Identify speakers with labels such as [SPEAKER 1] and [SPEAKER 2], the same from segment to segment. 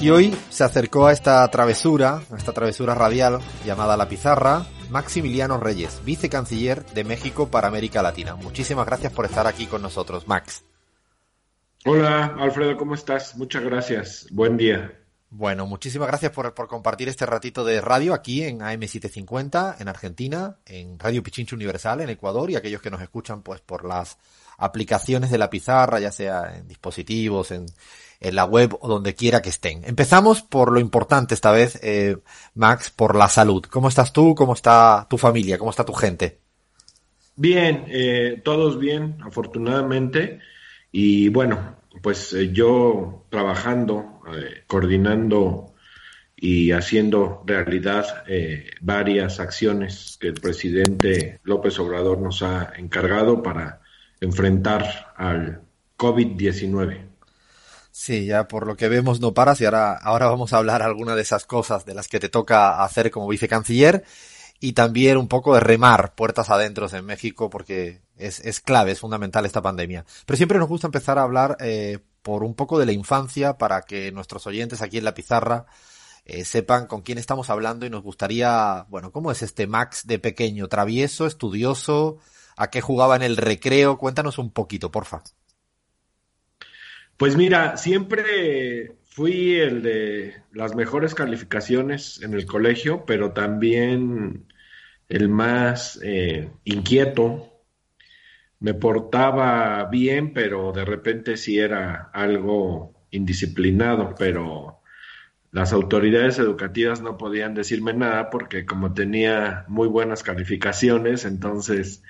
[SPEAKER 1] y hoy se acercó a esta travesura, a esta travesura radial llamada La Pizarra, Maximiliano Reyes, vicecanciller de México para América Latina. Muchísimas gracias por estar aquí con nosotros, Max.
[SPEAKER 2] Hola, Alfredo, ¿cómo estás? Muchas gracias. Buen día.
[SPEAKER 1] Bueno, muchísimas gracias por, por, compartir este ratito de radio aquí en AM750, en Argentina, en Radio Pichincho Universal, en Ecuador, y aquellos que nos escuchan pues por las aplicaciones de la pizarra, ya sea en dispositivos, en, en la web o donde quiera que estén. Empezamos por lo importante esta vez, eh, Max, por la salud. ¿Cómo estás tú? ¿Cómo está tu familia? ¿Cómo está tu gente?
[SPEAKER 2] Bien, eh, todos bien, afortunadamente. Y bueno, pues eh, yo trabajando, eh, coordinando y haciendo realidad eh, varias acciones que el presidente López Obrador nos ha encargado para enfrentar al COVID-19.
[SPEAKER 1] Sí, ya por lo que vemos no paras y ahora, ahora vamos a hablar alguna de esas cosas de las que te toca hacer como vicecanciller y también un poco de remar puertas adentro en México porque es, es clave, es fundamental esta pandemia. Pero siempre nos gusta empezar a hablar eh, por un poco de la infancia para que nuestros oyentes aquí en la pizarra eh, sepan con quién estamos hablando y nos gustaría, bueno, ¿cómo es este Max de pequeño? ¿Travieso, estudioso? a qué jugaba en el recreo. Cuéntanos un poquito, porfa.
[SPEAKER 2] Pues mira, siempre fui el de las mejores calificaciones en el colegio, pero también el más eh, inquieto. Me portaba bien, pero de repente sí era algo indisciplinado, pero las autoridades educativas no podían decirme nada porque como tenía muy buenas calificaciones, entonces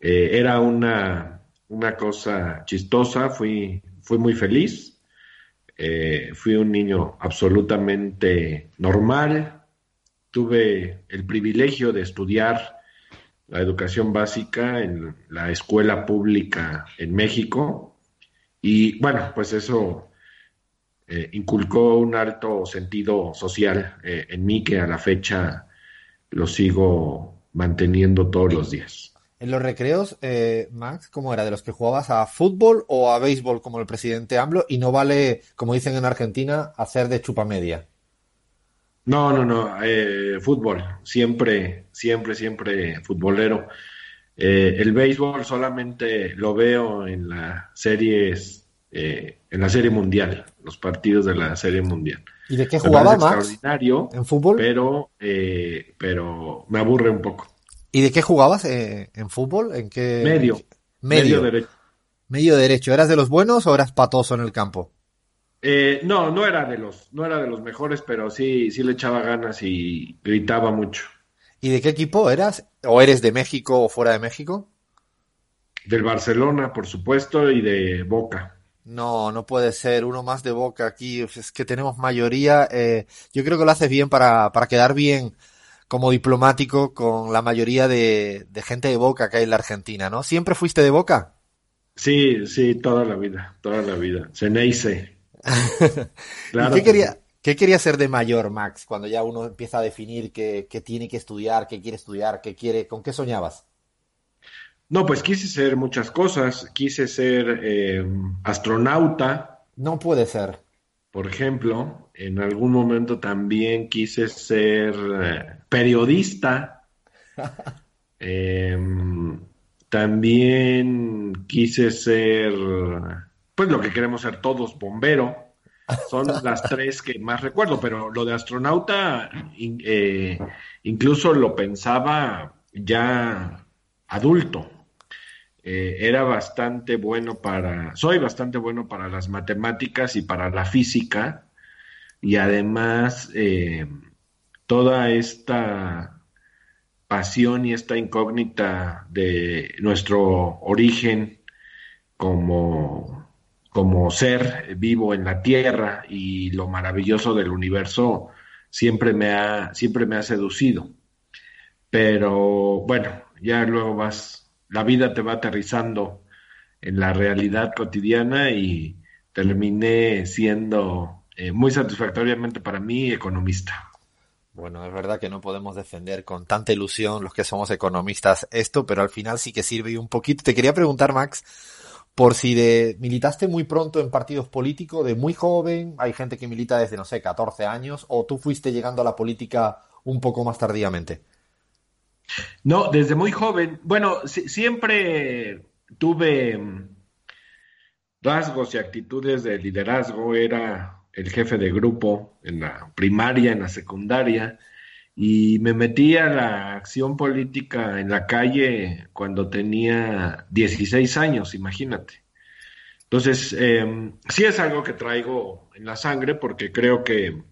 [SPEAKER 2] eh, era una, una, cosa chistosa, fui, fui muy feliz, eh, fui un niño absolutamente normal, tuve el privilegio de estudiar la educación básica en la escuela pública en México y bueno, pues eso eh, inculcó un alto sentido social en mí que a la fecha lo sigo manteniendo todos los días.
[SPEAKER 1] En los recreos, eh, Max, ¿cómo era? ¿De los que jugabas a fútbol o a béisbol como el presidente AMLO? Y no vale, como dicen en Argentina, hacer de chupa media.
[SPEAKER 2] No, no, no, eh, fútbol, siempre, siempre, siempre futbolero. Eh, el béisbol solamente lo veo en las series, eh, en la serie mundial, los partidos de la serie mundial.
[SPEAKER 1] ¿Y de qué jugaba Max?
[SPEAKER 2] Extraordinario,
[SPEAKER 1] ¿En fútbol?
[SPEAKER 2] Pero, eh, pero me aburre un poco.
[SPEAKER 1] ¿Y de qué jugabas eh, en fútbol? ¿En qué?
[SPEAKER 2] Medio.
[SPEAKER 1] Medio.
[SPEAKER 2] Medio derecho.
[SPEAKER 1] Medio derecho. ¿Eras de los buenos o eras patoso en el campo?
[SPEAKER 2] Eh, no, no era de los, no era de los mejores, pero sí, sí le echaba ganas y gritaba mucho.
[SPEAKER 1] ¿Y de qué equipo eras? ¿O eres de México o fuera de México?
[SPEAKER 2] Del Barcelona, por supuesto, y de Boca.
[SPEAKER 1] No, no puede ser. Uno más de Boca aquí. Es que tenemos mayoría. Eh, yo creo que lo haces bien para, para quedar bien como diplomático con la mayoría de, de, gente de Boca que hay en la Argentina, ¿no? ¿Siempre fuiste de Boca?
[SPEAKER 2] Sí, sí, toda la vida, toda la vida. Ceneice.
[SPEAKER 1] claro ¿Y qué quería, qué quería ser de mayor, Max, cuando ya uno empieza a definir qué, qué tiene que estudiar, qué quiere estudiar, qué quiere, con qué soñabas?
[SPEAKER 2] No, pues quise ser muchas cosas. Quise ser eh, astronauta.
[SPEAKER 1] No puede ser.
[SPEAKER 2] Por ejemplo, en algún momento también quise ser eh, periodista. eh, también quise ser, pues lo que queremos ser todos, bombero. Son las tres que más recuerdo, pero lo de astronauta eh, incluso lo pensaba ya adulto. Eh, era bastante bueno para, soy bastante bueno para las matemáticas y para la física, y además eh, toda esta pasión y esta incógnita de nuestro origen como como ser vivo en la Tierra y lo maravilloso del universo siempre me ha, siempre me ha seducido. Pero bueno, ya luego vas, la vida te va aterrizando en la realidad cotidiana y terminé siendo eh, muy satisfactoriamente para mí economista.
[SPEAKER 1] Bueno, es verdad que no podemos defender con tanta ilusión los que somos economistas esto, pero al final sí que sirve un poquito. Te quería preguntar, Max, por si de, militaste muy pronto en partidos políticos, de muy joven, hay gente que milita desde, no sé, 14 años, o tú fuiste llegando a la política un poco más tardíamente.
[SPEAKER 2] No, desde muy joven. Bueno, siempre tuve mm, rasgos y actitudes de liderazgo. Era el jefe de grupo en la primaria, en la secundaria, y me metí a la acción política en la calle cuando tenía 16 años, imagínate. Entonces, eh, sí es algo que traigo en la sangre porque creo que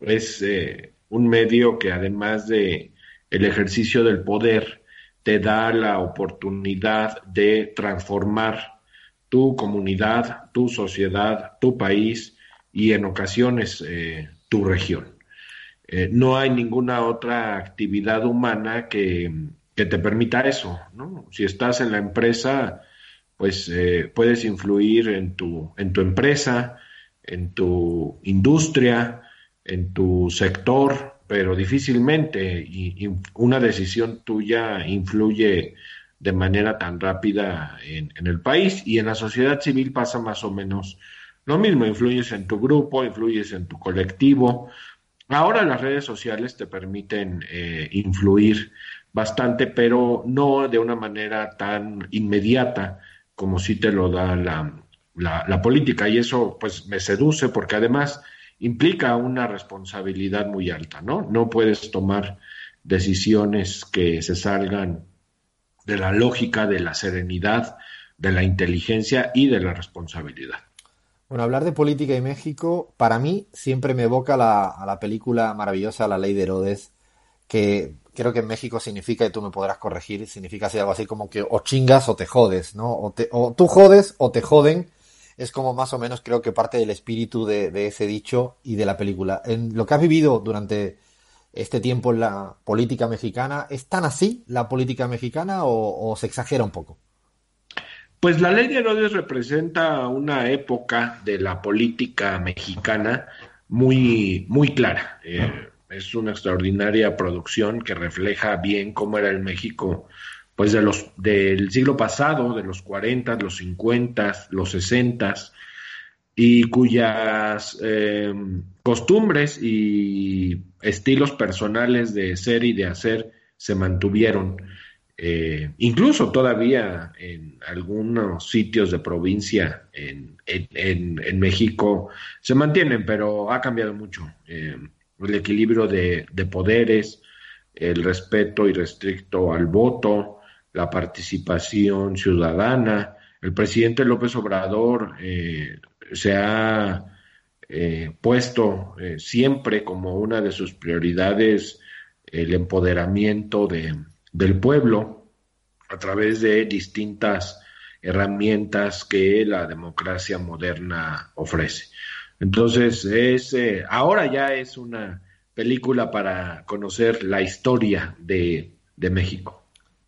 [SPEAKER 2] es eh, un medio que además de el ejercicio del poder, te da la oportunidad de transformar tu comunidad, tu sociedad, tu país y en ocasiones eh, tu región. Eh, no hay ninguna otra actividad humana que, te permita eso. ¿no? Si estás en la empresa, pues eh, puedes influir en tu, en tu empresa, en tu industria, en tu sector, pero difícilmente una decisión tuya influye de manera tan rápida en, el país y en la sociedad civil pasa más o menos lo mismo, influyes en tu grupo, influyes en tu colectivo. Ahora las redes sociales te permiten eh, influir bastante, pero no de una manera tan inmediata como si te lo da la, la política y eso pues me seduce porque además implica una responsabilidad muy alta, ¿no? No puedes tomar decisiones que se salgan de la lógica, de la serenidad, de la inteligencia y de la responsabilidad.
[SPEAKER 1] Bueno, hablar de política y México, para mí siempre me evoca la, a la película maravillosa La Ley de Herodes, que creo que en México significa, y tú me podrás corregir, significa algo así como que o chingas o te jodes, ¿no? O, o tú jodes o te joden, es como más o menos creo que parte del espíritu de, ese dicho y de la película. En lo que has vivido durante este tiempo en la política mexicana, ¿es tan así la política mexicana o, se exagera un poco?
[SPEAKER 2] Pues la ley de Herodes representa una época de la política mexicana muy, muy clara. Eh, es una extraordinaria producción que refleja bien cómo era el México pues de los del siglo pasado, de los 40, los 50, los 60 y cuyas em, costumbres y estilos personales de ser y de hacer se mantuvieron. Eh, incluso todavía en algunos sitios de provincia en, en, México se mantienen, pero ha cambiado mucho. Em, el equilibrio de, de, poderes, el respeto irrestricto al voto, la participación ciudadana. El presidente López Obrador eh, se ha eh, puesto eh, siempre como una de sus prioridades el empoderamiento de, del pueblo a través de distintas herramientas que la democracia moderna ofrece. Entonces, es, ahora ya es una película para conocer la historia de México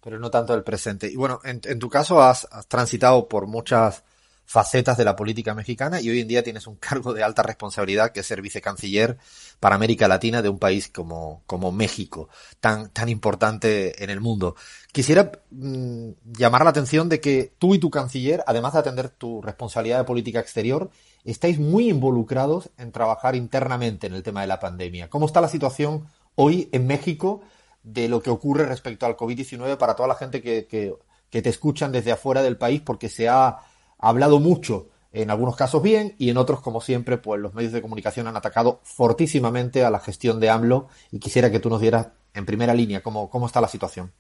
[SPEAKER 1] pero no tanto el presente. Y bueno, en, tu caso has, transitado por muchas facetas de la política mexicana y hoy en día tienes un cargo de alta responsabilidad que es ser vicecanciller para América Latina de un país como, como México, tan, tan importante en el mundo. Quisiera mm, llamar la atención de que tú y tu canciller, además de atender tu responsabilidad de política exterior, estáis muy involucrados en trabajar internamente en el tema de la pandemia. ¿Cómo está la situación hoy en México de lo que ocurre respecto al COVID-19 para toda la gente que, que, te escuchan desde afuera del país, porque se ha hablado mucho, en algunos casos bien, y en otros, como siempre, pues los medios de comunicación han atacado fortísimamente a la gestión de AMLO, y quisiera que tú nos dieras en primera línea cómo, cómo está la situación.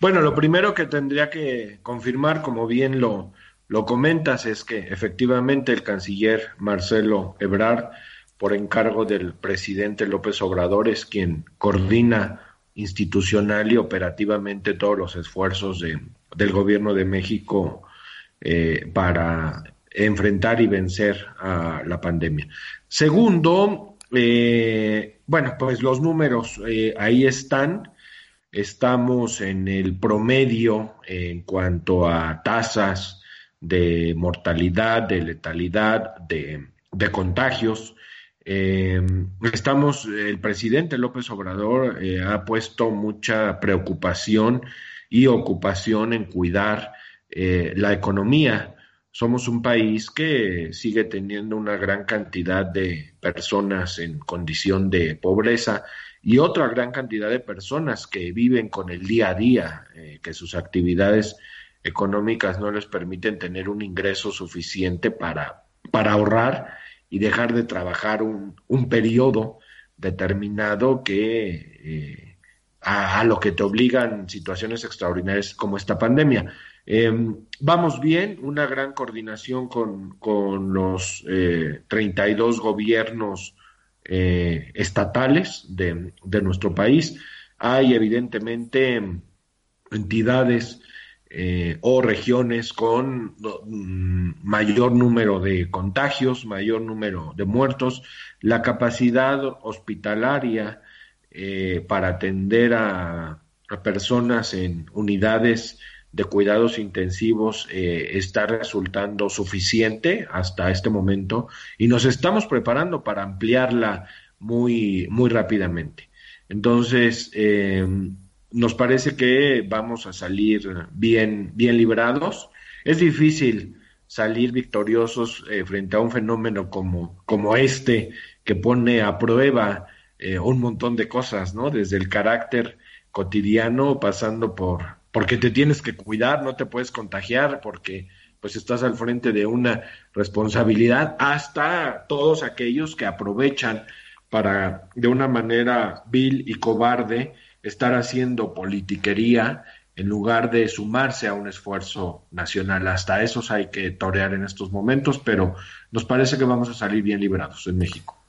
[SPEAKER 2] Bueno, lo primero que tendría que confirmar, como bien lo, lo comentas, es que efectivamente el canciller Marcelo Ebrard por encargo del presidente López Obrador, es quien coordina institucional y operativamente todos los esfuerzos de, del gobierno de México eh, para enfrentar y vencer a la pandemia. Segundo, eh, bueno, pues los números eh, ahí están. Estamos en el promedio en cuanto a tasas de mortalidad, de letalidad, de, contagios. Estamos, el presidente López Obrador ha puesto mucha preocupación y ocupación en cuidar la economía somos un país que sigue teniendo una gran cantidad de personas en condición de pobreza y otra gran cantidad de personas que viven con el día a día, eh, que sus actividades económicas no les permiten tener un ingreso suficiente para, para ahorrar y dejar de trabajar un, un periodo determinado que eh, a, lo que te obligan situaciones extraordinarias como esta pandemia. Em, vamos bien, una gran coordinación con, los eh, 32 gobiernos eh, estatales de, nuestro país. Hay evidentemente entidades eh, o regiones con mm, mayor número de contagios, mayor número de muertos. La capacidad hospitalaria eh, para atender a, a personas en unidades de cuidados intensivos eh, está resultando suficiente hasta este momento y nos estamos preparando para ampliarla muy, muy rápidamente. Entonces, eh, nos parece que vamos a salir bien, bien librados. Es difícil salir victoriosos eh, frente a un fenómeno como, como este que pone a prueba un montón de cosas, ¿no? Desde el carácter cotidiano, pasando por porque te tienes que cuidar, no te puedes contagiar, porque pues estás al frente de una responsabilidad, hasta todos aquellos que aprovechan para de una manera vil y cobarde estar haciendo politiquería en lugar de sumarse a un esfuerzo nacional. Hasta esos hay que torear en estos momentos, pero nos parece que vamos a salir bien librados en México.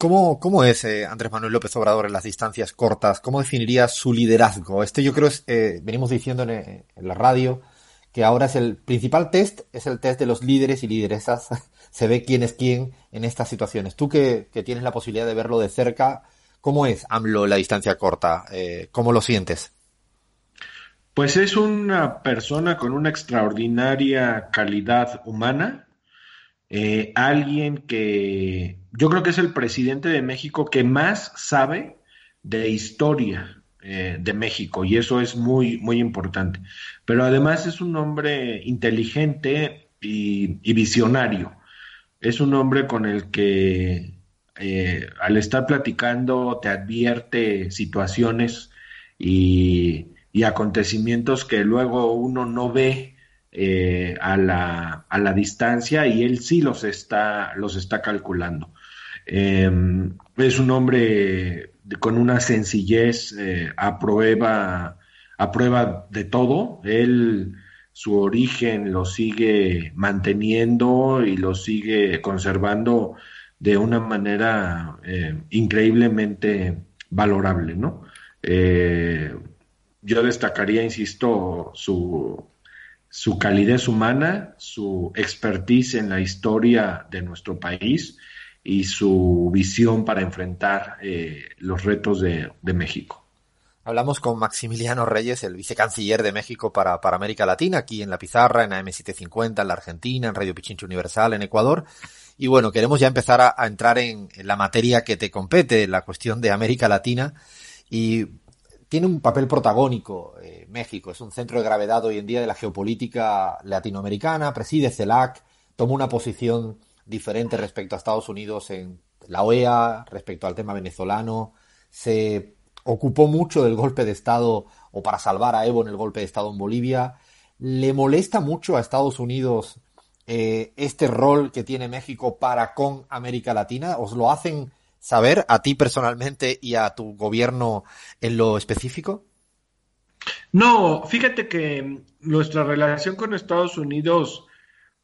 [SPEAKER 1] ¿Cómo, cómo es eh, Andrés Manuel López Obrador en las distancias cortas? ¿Cómo definiría su liderazgo? Este yo creo eh, venimos diciendo en, la radio, que ahora es el principal test, es el test de los líderes y lideresas. Se ve quién es quién en estas situaciones. Tú que, tienes la posibilidad de verlo de cerca, ¿cómo es AMLO la distancia corta? Eh, ¿Cómo lo sientes?
[SPEAKER 2] Pues es una persona con una extraordinaria calidad humana, eh, alguien que yo creo que es el presidente de México que más sabe de historia eh, de México y eso es muy, muy importante. Pero además es un hombre inteligente y, visionario. Es un hombre con el que eh, al estar platicando te advierte situaciones y, y acontecimientos que luego uno no ve eh, a, la, a, la, distancia y él sí los está, los está calculando. Em, es un hombre con una sencillez eh, a, prueba, de todo. Él su origen lo sigue manteniendo y lo sigue conservando de una manera eh, increíblemente valorable, ¿no? yo destacaría, insisto, su, su calidez humana, su expertise en la historia de nuestro país y su visión para enfrentar eh, los retos de, México.
[SPEAKER 1] Hablamos con Maximiliano Reyes, el vicecanciller de México para, para, América Latina, aquí en La Pizarra, en AM750, en la Argentina, en Radio Pichincho Universal, en Ecuador. Y bueno, queremos ya empezar a, entrar en, en, la materia que te compete, la cuestión de América Latina. Y tiene un papel protagónico eh, México, es un centro de gravedad hoy en día de la geopolítica latinoamericana, preside CELAC, toma una posición diferente respecto a Estados Unidos en la OEA, respecto al tema venezolano, se ocupó mucho del golpe de Estado o para salvar a Evo en el golpe de Estado en Bolivia. ¿Le molesta mucho a Estados Unidos eh, este rol que tiene México para con América Latina? ¿Os lo hacen saber a ti personalmente y a tu gobierno en lo específico?
[SPEAKER 2] No, fíjate que nuestra relación con Estados Unidos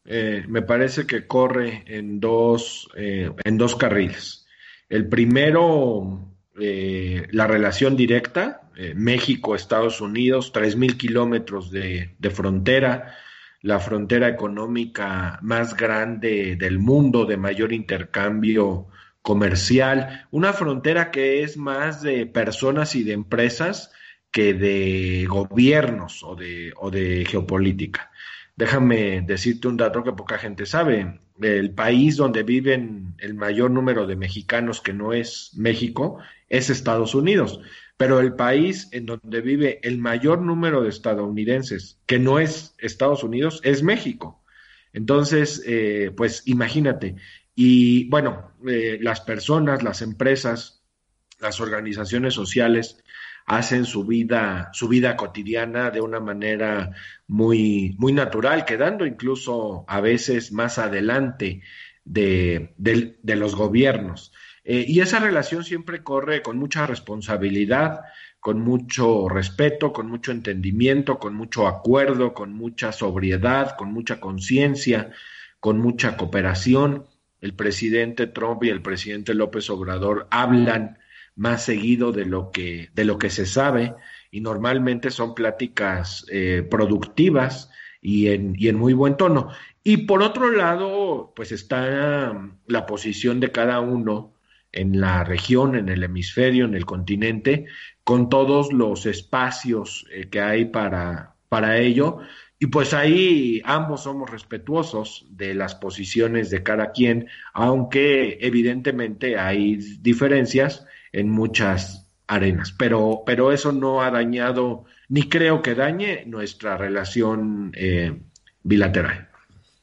[SPEAKER 2] eh, me parece que corre en dos, eh, en dos carriles. El primero, eh, la relación directa, México-Estados Unidos, 3.000 kilómetros de, de frontera, la frontera económica más grande del mundo, de mayor intercambio comercial, una frontera que es más de personas y de empresas que de gobiernos o de, o de geopolítica. Déjame decirte un dato que poca gente sabe. El país donde viven el mayor número de mexicanos que no es México es Estados Unidos, pero el país en donde vive el mayor número de estadounidenses que no es Estados Unidos es México. Entonces, eh, pues imagínate. Y bueno, eh, las personas, las empresas, las organizaciones sociales hacen su vida, su vida cotidiana de una manera muy, muy natural, quedando incluso a veces más adelante de, los gobiernos. Eh, y esa relación siempre corre con mucha responsabilidad, con mucho respeto, con mucho entendimiento, con mucho acuerdo, con mucha sobriedad, con mucha conciencia, con mucha cooperación. El presidente Trump y el presidente López Obrador hablan más seguido de lo que, de lo que se sabe y normalmente son pláticas eh, productivas y en, y en muy buen tono. Y por otro lado, pues está um, la posición de cada uno en la región, en el hemisferio, en el continente, con todos los espacios eh, que hay para, para ello. Y pues ahí ambos somos respetuosos de las posiciones de cada quien, aunque evidentemente hay diferencias en muchas arenas. Pero, pero eso no ha dañado, ni creo que dañe nuestra relación eh, bilateral.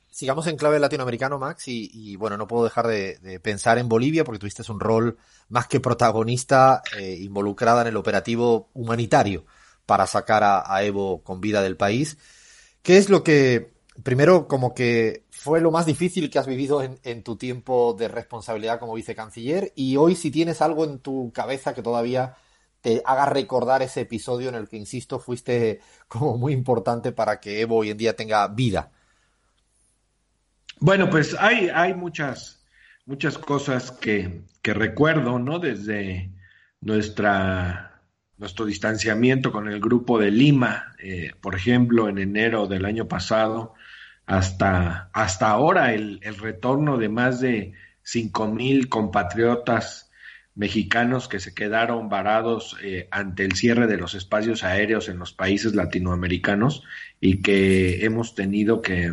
[SPEAKER 1] Sigamos en clave latinoamericano, Max, y, bueno, no puedo dejar de, pensar en Bolivia porque tuviste un rol más que protagonista eh, involucrada en el operativo humanitario para sacar a Evo con vida del país. ¿Qué es lo que primero, como que fue lo más difícil que has vivido en, tu tiempo de responsabilidad como vicecanciller y hoy si tienes algo en tu cabeza que todavía te haga recordar ese episodio en el que, insisto, fuiste como muy importante para que Evo hoy en día tenga vida.
[SPEAKER 2] Bueno, pues hay, hay muchas, muchas cosas que, que recuerdo, ¿no? Desde nuestra, nuestro distanciamiento con el grupo de Lima, eh, por ejemplo, en enero del año pasado, hasta, hasta ahora el, retorno de más de cinco mil compatriotas mexicanos que se quedaron varados eh, ante el cierre de los espacios aéreos en los países latinoamericanos y que hemos tenido que,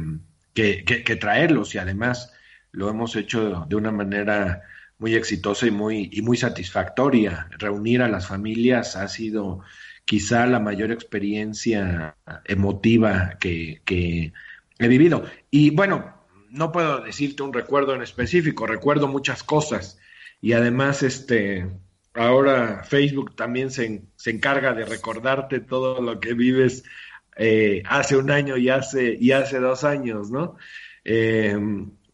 [SPEAKER 2] que, traerlos. Y además lo hemos hecho de una manera muy exitosa y muy, y muy satisfactoria. Reunir a las familias ha sido quizá la mayor experiencia emotiva que, que he vivido. Y bueno, no puedo decirte un recuerdo en específico, recuerdo muchas cosas. Y además, este, ahora Facebook también se, se encarga de recordarte todo lo que vives eh, hace un año y hace, y hace dos años, ¿no? Eh,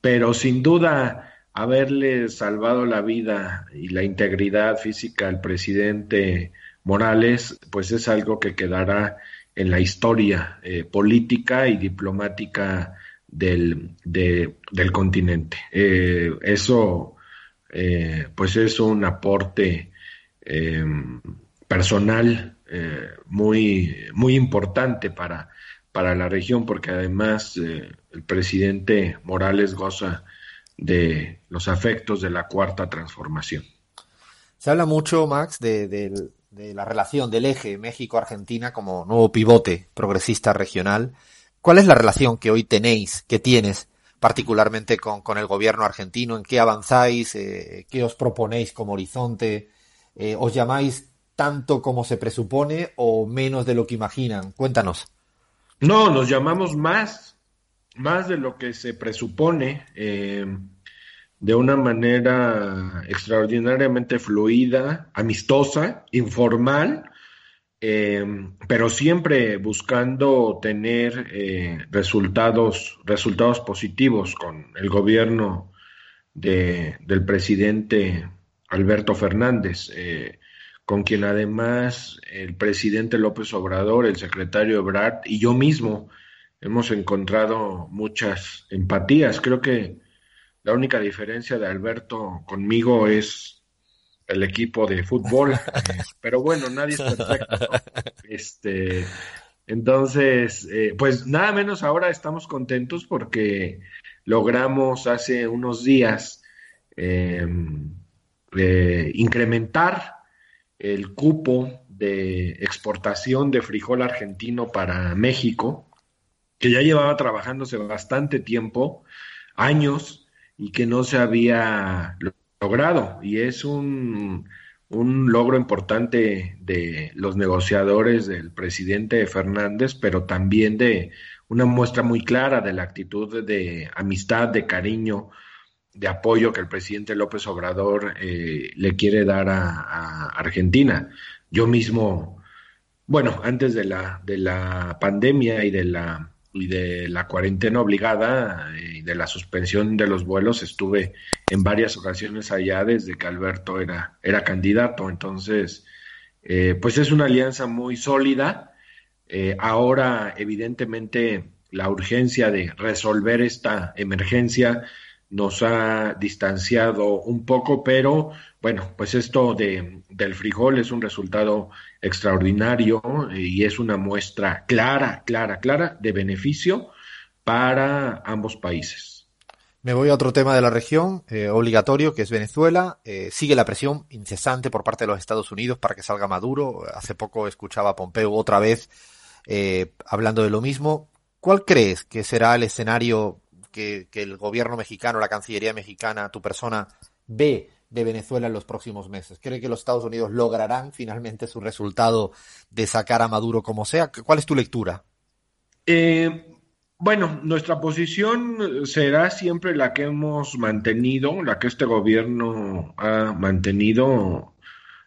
[SPEAKER 2] pero sin duda, haberle salvado la vida y la integridad física al presidente Morales, pues es algo que quedará en la historia eh, política y diplomática del, del continente. Eh, eso, eh, pues es un aporte personal muy, muy importante para, para la región, porque además el presidente Morales goza de los afectos de la cuarta transformación.
[SPEAKER 1] Se habla mucho, Max, de, de, de la relación del eje México-Argentina como nuevo pivote progresista regional. ¿Cuál es la relación que hoy tenéis, que tienes particularmente con, con el gobierno argentino? ¿En qué avanzáis? Eh, ¿Qué os proponéis como horizonte? Eh, ¿Os llamáis tanto como se presupone o menos de lo que imaginan? Cuéntanos.
[SPEAKER 2] No, nos llamamos más, más de lo que se presupone. Eh, de una manera extraordinariamente fluida, amistosa, informal, eh, pero siempre buscando tener eh, resultados, resultados positivos con el gobierno de, del presidente Alberto Fernández, eh, con quien además el presidente López Obrador, el secretario Ebrard y yo mismo hemos encontrado muchas empatías. Creo que la única diferencia de Alberto conmigo es el equipo de fútbol, pero bueno, nadie es perfecto. Este, Entonces, eh, pues nada menos ahora estamos contentos porque logramos hace unos días em, eh, incrementar el cupo de exportación de frijol argentino para México, que ya llevaba trabajándose bastante tiempo, años, y que no se había logrado. Y es un, un logro importante de los negociadores del presidente Fernández, pero también de una muestra muy clara de la actitud de amistad, de cariño, de apoyo que el presidente López Obrador eh, le quiere dar a, Argentina. Yo mismo, bueno, antes de la, de la pandemia y de la, y de la cuarentena obligada eh, y de la suspensión de los vuelos, estuve en varias ocasiones allá desde que Alberto era, era candidato. Entonces, eh, pues es una alianza muy sólida. ahora, evidentemente, la urgencia de resolver esta emergencia nos ha distanciado un poco, pero bueno, pues esto de, del frijol es un resultado extraordinario y es una muestra clara, clara, clara de beneficio para ambos países.
[SPEAKER 1] Me voy a otro tema de la región, eh, obligatorio, que es Venezuela. Eh, sigue la presión incesante por parte de los Estados Unidos para que salga Maduro. Hace poco escuchaba a Pompeo otra vez eh, hablando de lo mismo. ¿Cuál crees que será el escenario que, el gobierno mexicano, la Cancillería mexicana, tu persona, ve de Venezuela en los próximos meses? ¿Cree que los Estados Unidos lograrán finalmente su resultado de sacar a Maduro como sea? ¿Cuál es tu lectura?
[SPEAKER 2] Eh, bueno, nuestra posición será siempre la que hemos mantenido, la que este gobierno ha mantenido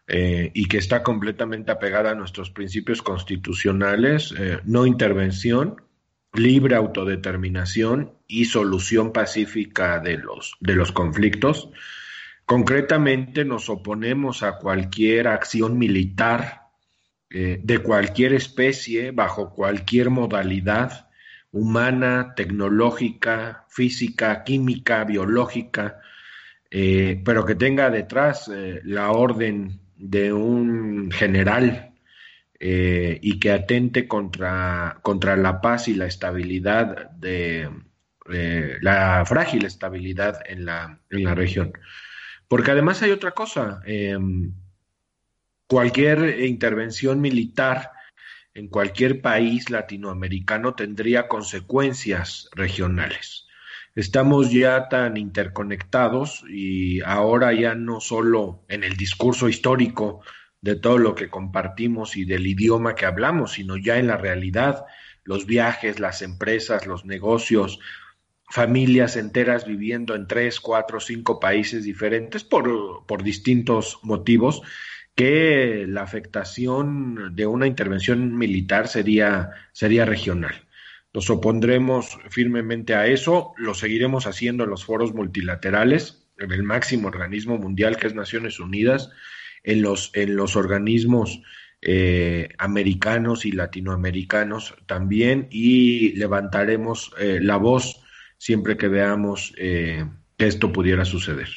[SPEAKER 2] eh, y que está completamente apegada a nuestros principios constitucionales, eh, no intervención, libre autodeterminación y solución pacífica de los, de los conflictos. Concretamente nos oponemos a cualquier acción militar eh, de cualquier especie, bajo cualquier modalidad humana, tecnológica, física, química, biológica, eh, pero que tenga detrás eh, la orden de un general eh, y que atente contra, contra la paz y la estabilidad de eh, la frágil estabilidad en la, en la región. Porque además hay otra cosa, em, cualquier intervención militar en cualquier país latinoamericano tendría consecuencias regionales. Estamos ya tan interconectados y ahora ya no solo en el discurso histórico de todo lo que compartimos y del idioma que hablamos, sino ya en la realidad, los viajes, las empresas, los negocios, familias enteras viviendo en tres, cuatro, cinco países diferentes por, por distintos motivos, que la afectación de una intervención militar sería, sería regional. Nos opondremos firmemente a eso, lo seguiremos haciendo en los foros multilaterales, en el máximo organismo mundial que es Naciones Unidas, en los, en los organismos eh, americanos y latinoamericanos también y levantaremos eh, la voz siempre que veamos eh, que esto pudiera suceder.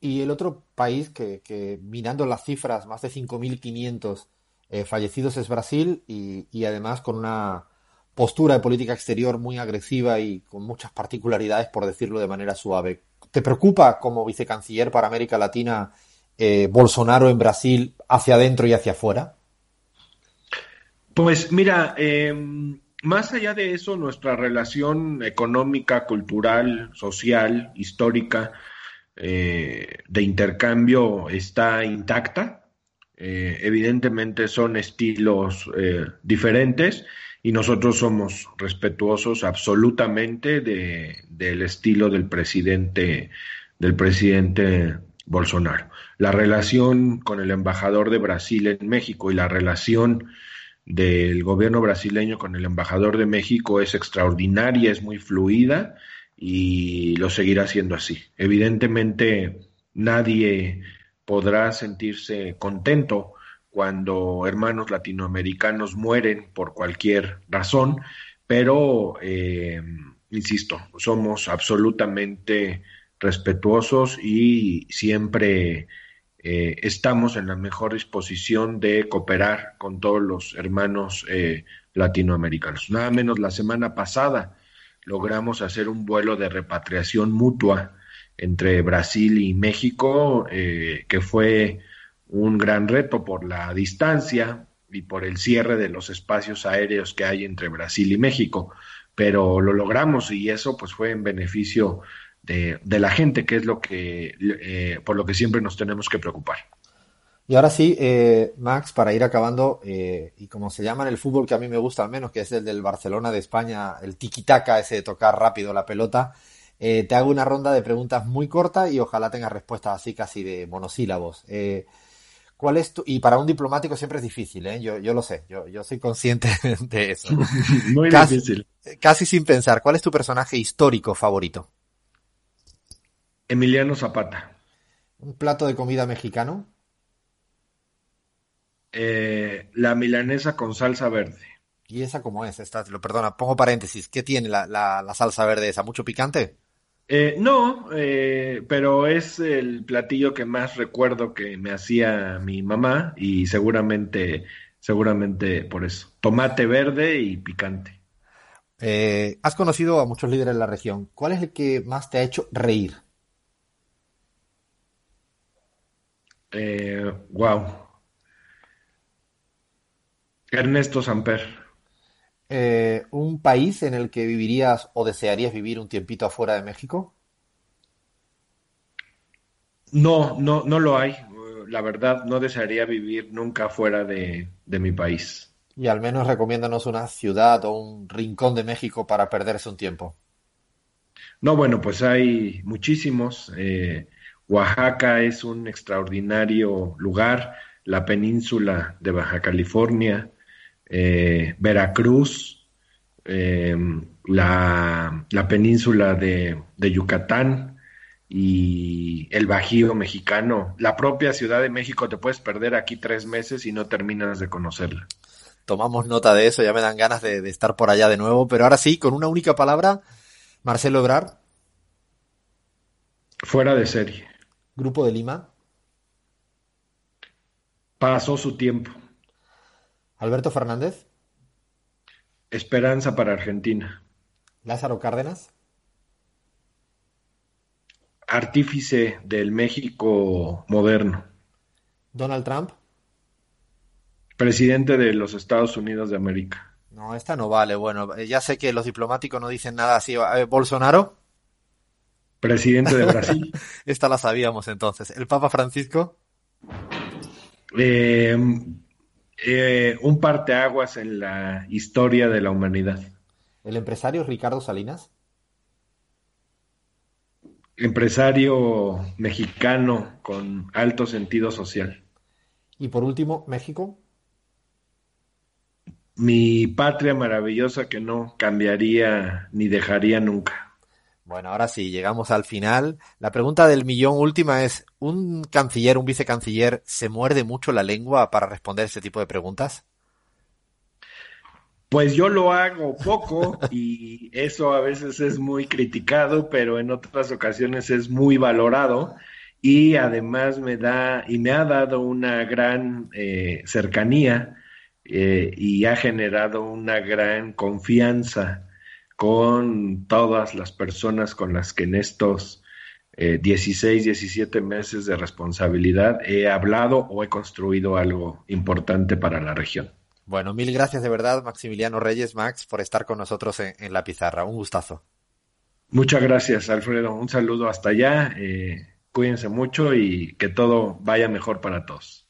[SPEAKER 1] Y el otro país que, que mirando las cifras, más de 5.500 fallecidos es Brasil y, y además con una postura de política exterior muy agresiva y con muchas particularidades, por decirlo de manera suave. ¿Te preocupa como vicecanciller para América Latina eh, Bolsonaro en Brasil hacia adentro y hacia afuera?
[SPEAKER 2] Pues mira, em, más allá de eso, nuestra relación económica, cultural, social, histórica, eh, de intercambio está intacta. Eh, evidentemente son estilos diferentes y nosotros somos respetuosos absolutamente del estilo del presidente del presidente Bolsonaro. La relación con el embajador de Brasil en México y la relación del gobierno brasileño con el embajador de México es extraordinaria, es muy fluida y lo seguirá siendo así. Evidentemente, nadie podrá sentirse contento cuando hermanos latinoamericanos mueren por cualquier razón, pero, eh, insisto, somos absolutamente respetuosos y siempre eh, estamos en la mejor disposición de cooperar con todos los hermanos eh, latinoamericanos. Nada menos la semana pasada logramos hacer un vuelo de repatriación mutua entre Brasil y México, eh, que fue un gran reto por la distancia y por el cierre de los espacios aéreos que hay entre Brasil y México, pero lo logramos y eso pues fue en beneficio de, la gente, que es lo que eh, por lo que siempre nos tenemos que preocupar.
[SPEAKER 1] Y ahora sí, eh, Max, para ir acabando, eh, y como se llama en el fútbol que a mí me gusta al menos, que es el del Barcelona de España, el tiki-taka, ese de tocar rápido la pelota, eh, te hago una ronda de preguntas muy corta y ojalá tengas respuestas así casi de monosílabos. ¿Cuál es tu... Y para un diplomático siempre es difícil, ¿eh? Yo, yo lo sé, yo, yo soy consciente de eso.
[SPEAKER 2] Muy difícil.
[SPEAKER 1] Casi sin pensar, ¿cuál es tu personaje histórico favorito?
[SPEAKER 2] Emiliano Zapata.
[SPEAKER 1] ¿Un plato de comida mexicano?
[SPEAKER 2] Eh, la milanesa con salsa verde.
[SPEAKER 1] ¿Y esa cómo es? Esta, lo perdona, pongo paréntesis. ¿Qué tiene la, la, salsa verde esa? ¿Mucho picante?
[SPEAKER 2] Eh, no, eh, pero es el platillo que más recuerdo que me hacía mi mamá y seguramente, seguramente por eso. Tomate verde y picante.
[SPEAKER 1] has conocido a muchos líderes de la región. ¿Cuál es el que más te ha hecho reír?
[SPEAKER 2] Wow. Ernesto Samper.
[SPEAKER 1] Eh, ¿Un país en el que vivirías o desearías vivir un tiempito afuera de México?
[SPEAKER 2] No, no, no lo hay. La verdad, no desearía vivir nunca fuera de, mi país.
[SPEAKER 1] Y al menos recomiéndanos una ciudad o un rincón de México para perderse un tiempo.
[SPEAKER 2] No, bueno, pues hay muchísimos. Eh, Oaxaca es un extraordinario lugar, la península de Baja California, eh, Veracruz, eh, la, península de, Yucatán y el Bajío mexicano. La propia Ciudad de México te puedes perder aquí tres meses y no terminas de conocerla.
[SPEAKER 1] Tomamos nota de eso, ya me dan ganas de, de estar por allá de nuevo, pero ahora sí, con una única palabra, Marcelo Ebrard.
[SPEAKER 2] Fuera de serie.
[SPEAKER 1] Grupo de Lima.
[SPEAKER 2] Pasó su tiempo.
[SPEAKER 1] Alberto Fernández.
[SPEAKER 2] Esperanza para Argentina.
[SPEAKER 1] Lázaro Cárdenas.
[SPEAKER 2] Artífice del México moderno.
[SPEAKER 1] Donald Trump.
[SPEAKER 2] Presidente de los Estados Unidos de América.
[SPEAKER 1] No, esta no vale. Bueno, ya sé que los diplomáticos no dicen nada así. Eh, Bolsonaro.
[SPEAKER 2] Presidente de Brasil.
[SPEAKER 1] esta la sabíamos entonces. ¿El Papa Francisco?
[SPEAKER 2] Eh, eh, un parteaguas en la historia de la humanidad.
[SPEAKER 1] ¿El empresario Ricardo Salinas?
[SPEAKER 2] Empresario mexicano con alto sentido social.
[SPEAKER 1] Y por último, México.
[SPEAKER 2] Mi patria maravillosa que no cambiaría ni dejaría nunca.
[SPEAKER 1] Bueno, ahora sí, llegamos al final. La pregunta del millón última es, ¿un canciller, un vicecanciller, se muerde mucho la lengua para responder este tipo de preguntas?
[SPEAKER 2] Pues yo lo hago poco y eso a veces es muy criticado, pero en otras ocasiones es muy valorado y además me da y me ha dado una gran eh, cercanía eh, y ha generado una gran confianza con todas las personas con las que en estos 16, eh, 17 meses de responsabilidad he hablado o he construido algo importante para la región.
[SPEAKER 1] Bueno, mil gracias de verdad, Maximiliano Reyes, Max, por estar con nosotros en, la pizarra. Un gustazo.
[SPEAKER 2] Muchas gracias, Alfredo. Un saludo hasta allá. Eh, cuídense mucho y que todo vaya mejor para todos.